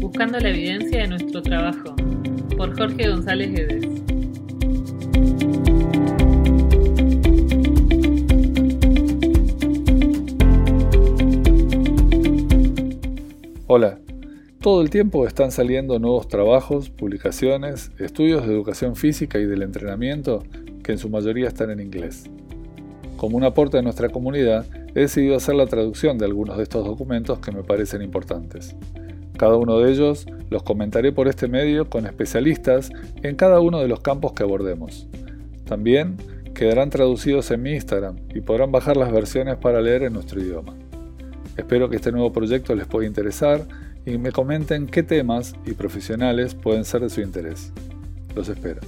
Buscando la evidencia de nuestro trabajo, por Jorge González Guedes. Hola, todo el tiempo están saliendo nuevos trabajos, publicaciones, estudios de educación física y del entrenamiento que en su mayoría están en inglés. Como un aporte a nuestra comunidad, he decidido hacer la traducción de algunos de estos documentos que me parecen importantes. Cada uno de ellos los comentaré por este medio con especialistas en cada uno de los campos que abordemos. También quedarán traducidos en mi Instagram y podrán bajar las versiones para leer en nuestro idioma. Espero que este nuevo proyecto les pueda interesar y me comenten qué temas y profesionales pueden ser de su interés. Los espero.